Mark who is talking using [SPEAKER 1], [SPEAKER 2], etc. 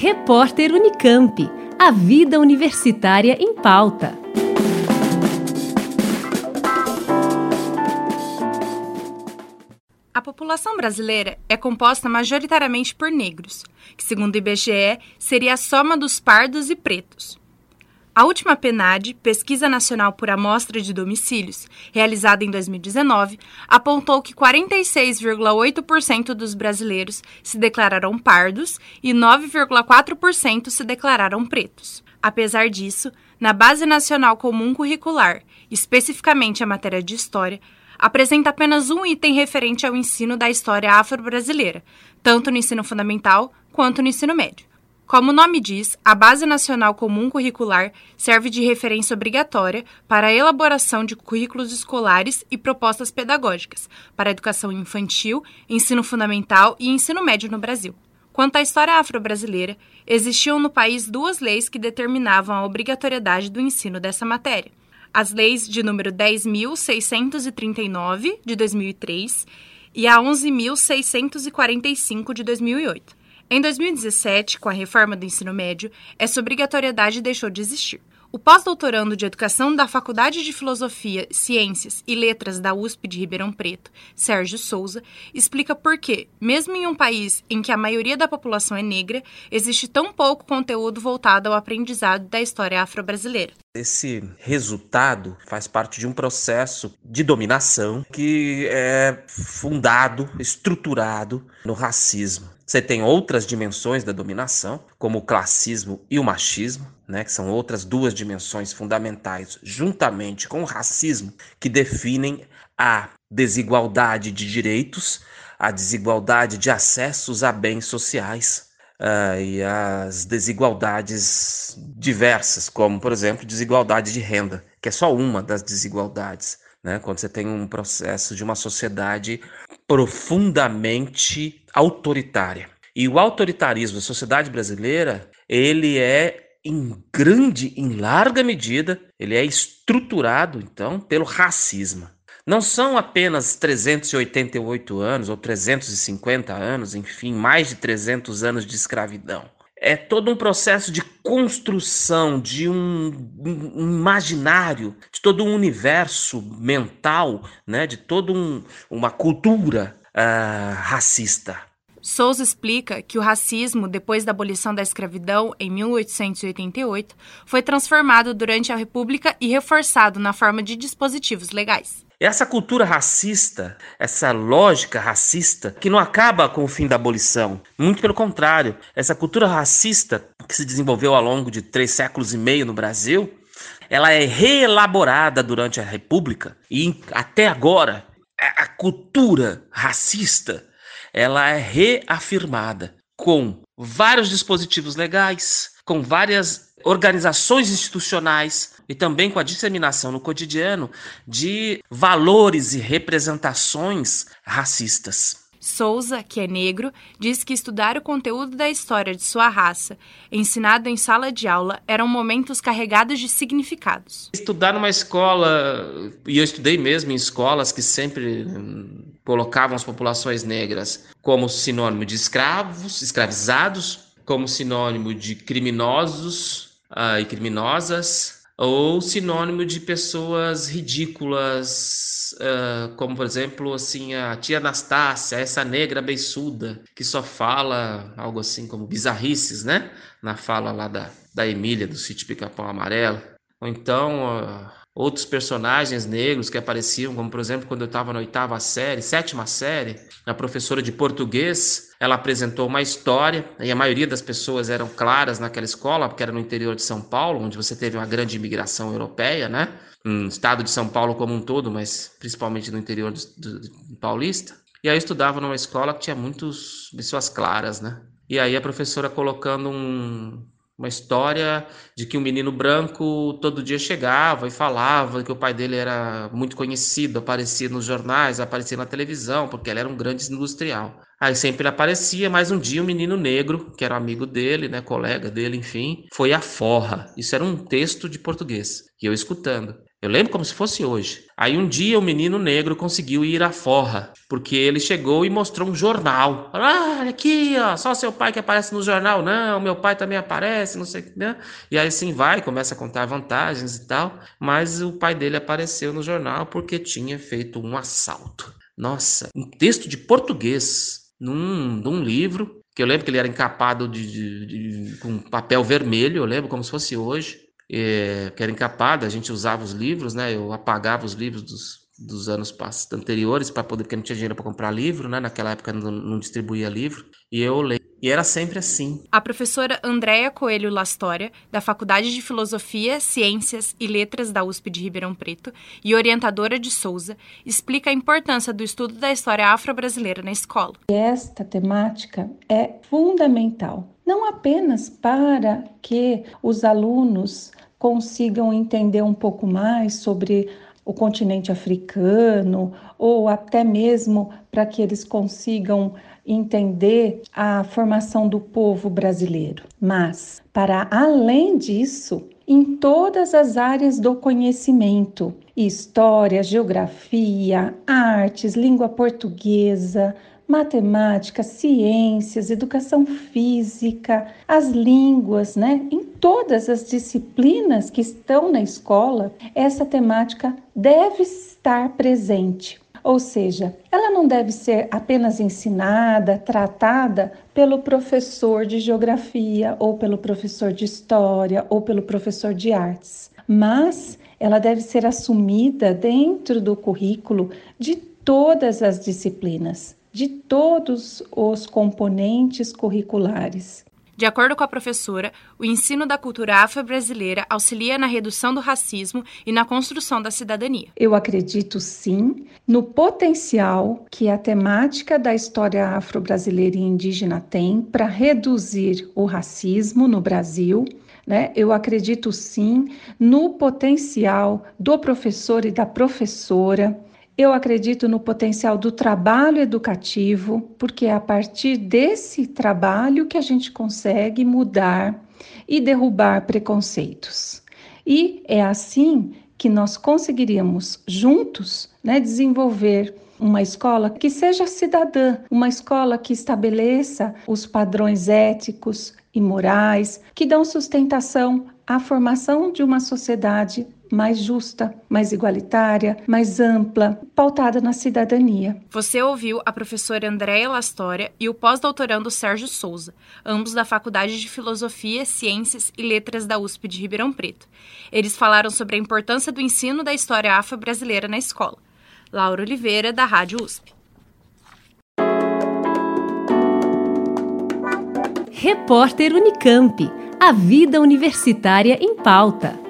[SPEAKER 1] Repórter Unicamp. A vida universitária em pauta.
[SPEAKER 2] A população brasileira é composta majoritariamente por negros, que, segundo o IBGE, seria a soma dos pardos e pretos. A última PNAD, Pesquisa Nacional por Amostra de Domicílios, realizada em 2019, apontou que 46,8% dos brasileiros se declararam pardos e 9,4% se declararam pretos. Apesar disso, na Base Nacional Comum Curricular, especificamente a matéria de História, apresenta apenas um item referente ao ensino da história afro-brasileira, tanto no ensino fundamental quanto no ensino médio. Como o nome diz, a Base Nacional Comum Curricular serve de referência obrigatória para a elaboração de currículos escolares e propostas pedagógicas para a educação infantil, ensino fundamental e ensino médio no Brasil. Quanto à história afro-brasileira, existiam no país duas leis que determinavam a obrigatoriedade do ensino dessa matéria. As leis de número 10.639, de 2003, e a 11.645, de 2008. Em 2017, com a reforma do ensino médio, essa obrigatoriedade deixou de existir. O pós-doutorando de Educação da Faculdade de Filosofia, Ciências e Letras da USP de Ribeirão Preto, Sérgio Souza, explica por que, mesmo em um país em que a maioria da população é negra, existe tão pouco conteúdo voltado ao aprendizado da história afro-brasileira.
[SPEAKER 3] Esse resultado faz parte de um processo de dominação que é fundado, estruturado no racismo. Você tem outras dimensões da dominação, como o classismo e o machismo, né, que são outras duas dimensões fundamentais, juntamente com o racismo, que definem a desigualdade de direitos, a desigualdade de acessos a bens sociais uh, e as desigualdades diversas, como, por exemplo, desigualdade de renda, que é só uma das desigualdades. Né, quando você tem um processo de uma sociedade profundamente autoritária. E o autoritarismo da sociedade brasileira, ele é em grande, em larga medida, ele é estruturado, então, pelo racismo. Não são apenas 388 anos ou 350 anos, enfim, mais de 300 anos de escravidão. É todo um processo de construção de um, um imaginário, de todo um universo mental, né, de toda um, uma cultura uh, racista.
[SPEAKER 2] Souza explica que o racismo, depois da abolição da escravidão em 1888, foi transformado durante a República e reforçado na forma de dispositivos legais.
[SPEAKER 3] Essa cultura racista, essa lógica racista, que não acaba com o fim da abolição. Muito pelo contrário, essa cultura racista que se desenvolveu ao longo de três séculos e meio no Brasil, ela é reelaborada durante a República e até agora a cultura racista ela é reafirmada com vários dispositivos legais, com várias organizações institucionais e também com a disseminação no cotidiano de valores e representações racistas.
[SPEAKER 2] Souza, que é negro, diz que estudar o conteúdo da história de sua raça, ensinado em sala de aula, eram momentos carregados de significados.
[SPEAKER 3] Estudar numa escola, e eu estudei mesmo em escolas que sempre hum, colocavam as populações negras como sinônimo de escravos, escravizados, como sinônimo de criminosos uh, e criminosas, ou sinônimo de pessoas ridículas, uh, como por exemplo, assim, a tia Anastácia, essa negra beiçuda, que só fala algo assim como bizarrices, né? Na fala lá da, da Emília, do sítio Pica-Pau Amarelo. Ou então, uh, outros personagens negros que apareciam, como por exemplo, quando eu estava na oitava série, sétima série, a professora de português, ela apresentou uma história, e a maioria das pessoas eram claras naquela escola, porque era no interior de São Paulo, onde você teve uma grande imigração europeia, né? no estado de São Paulo como um todo, mas principalmente no interior do, do, do paulista. E aí eu estudava numa escola que tinha muitas pessoas claras, né? E aí a professora colocando um, uma história de que um menino branco todo dia chegava e falava que o pai dele era muito conhecido, aparecia nos jornais, aparecia na televisão, porque ele era um grande industrial. Aí sempre ele aparecia, mas um dia um menino negro, que era amigo dele, né, colega dele, enfim, foi à forra. Isso era um texto de português, e eu escutando. Eu lembro como se fosse hoje. Aí um dia o menino negro conseguiu ir à forra, porque ele chegou e mostrou um jornal. Ah, aqui, ó, só seu pai que aparece no jornal. Não, meu pai também aparece, não sei o que. Né? E aí assim vai, começa a contar vantagens e tal. Mas o pai dele apareceu no jornal porque tinha feito um assalto. Nossa, um texto de português num, num livro, que eu lembro que ele era encapado de, de, de, com papel vermelho, eu lembro como se fosse hoje é, que era encapada, a gente usava os livros, né? Eu apagava os livros dos, dos anos anteriores para poder, porque não tinha dinheiro para comprar livro, né? Naquela época não, não distribuía livro. E eu leio. E era sempre assim.
[SPEAKER 2] A professora Andréa Coelho Lastória, da Faculdade de Filosofia, Ciências e Letras da USP de Ribeirão Preto e orientadora de Souza, explica a importância do estudo da história afro-brasileira na escola.
[SPEAKER 4] Esta temática é fundamental, não apenas para que os alunos consigam entender um pouco mais sobre o continente africano, ou até mesmo para que eles consigam entender a formação do povo brasileiro. Mas, para além disso, em todas as áreas do conhecimento, história, geografia, artes, língua portuguesa, matemática, ciências, educação física, as línguas, né? Em todas as disciplinas que estão na escola, essa temática deve estar presente. Ou seja, ela não deve ser apenas ensinada, tratada pelo professor de geografia, ou pelo professor de história, ou pelo professor de artes, mas ela deve ser assumida dentro do currículo de todas as disciplinas de todos os componentes curriculares.
[SPEAKER 2] De acordo com a professora, o ensino da cultura afro-brasileira auxilia na redução do racismo e na construção da cidadania.
[SPEAKER 4] Eu acredito sim no potencial que a temática da história afro-brasileira e indígena tem para reduzir o racismo no Brasil. Né? Eu acredito sim no potencial do professor e da professora eu acredito no potencial do trabalho educativo, porque é a partir desse trabalho que a gente consegue mudar e derrubar preconceitos. E é assim que nós conseguiríamos juntos né, desenvolver uma escola que seja cidadã, uma escola que estabeleça os padrões éticos e morais que dão sustentação à formação de uma sociedade mais justa, mais igualitária, mais ampla, pautada na cidadania.
[SPEAKER 2] Você ouviu a professora Andréa Lastória e o pós-doutorando Sérgio Souza, ambos da Faculdade de Filosofia, Ciências e Letras da USP de Ribeirão Preto. Eles falaram sobre a importância do ensino da história afro-brasileira na escola. Laura Oliveira, da Rádio USP.
[SPEAKER 1] Repórter Unicamp. A vida universitária em pauta.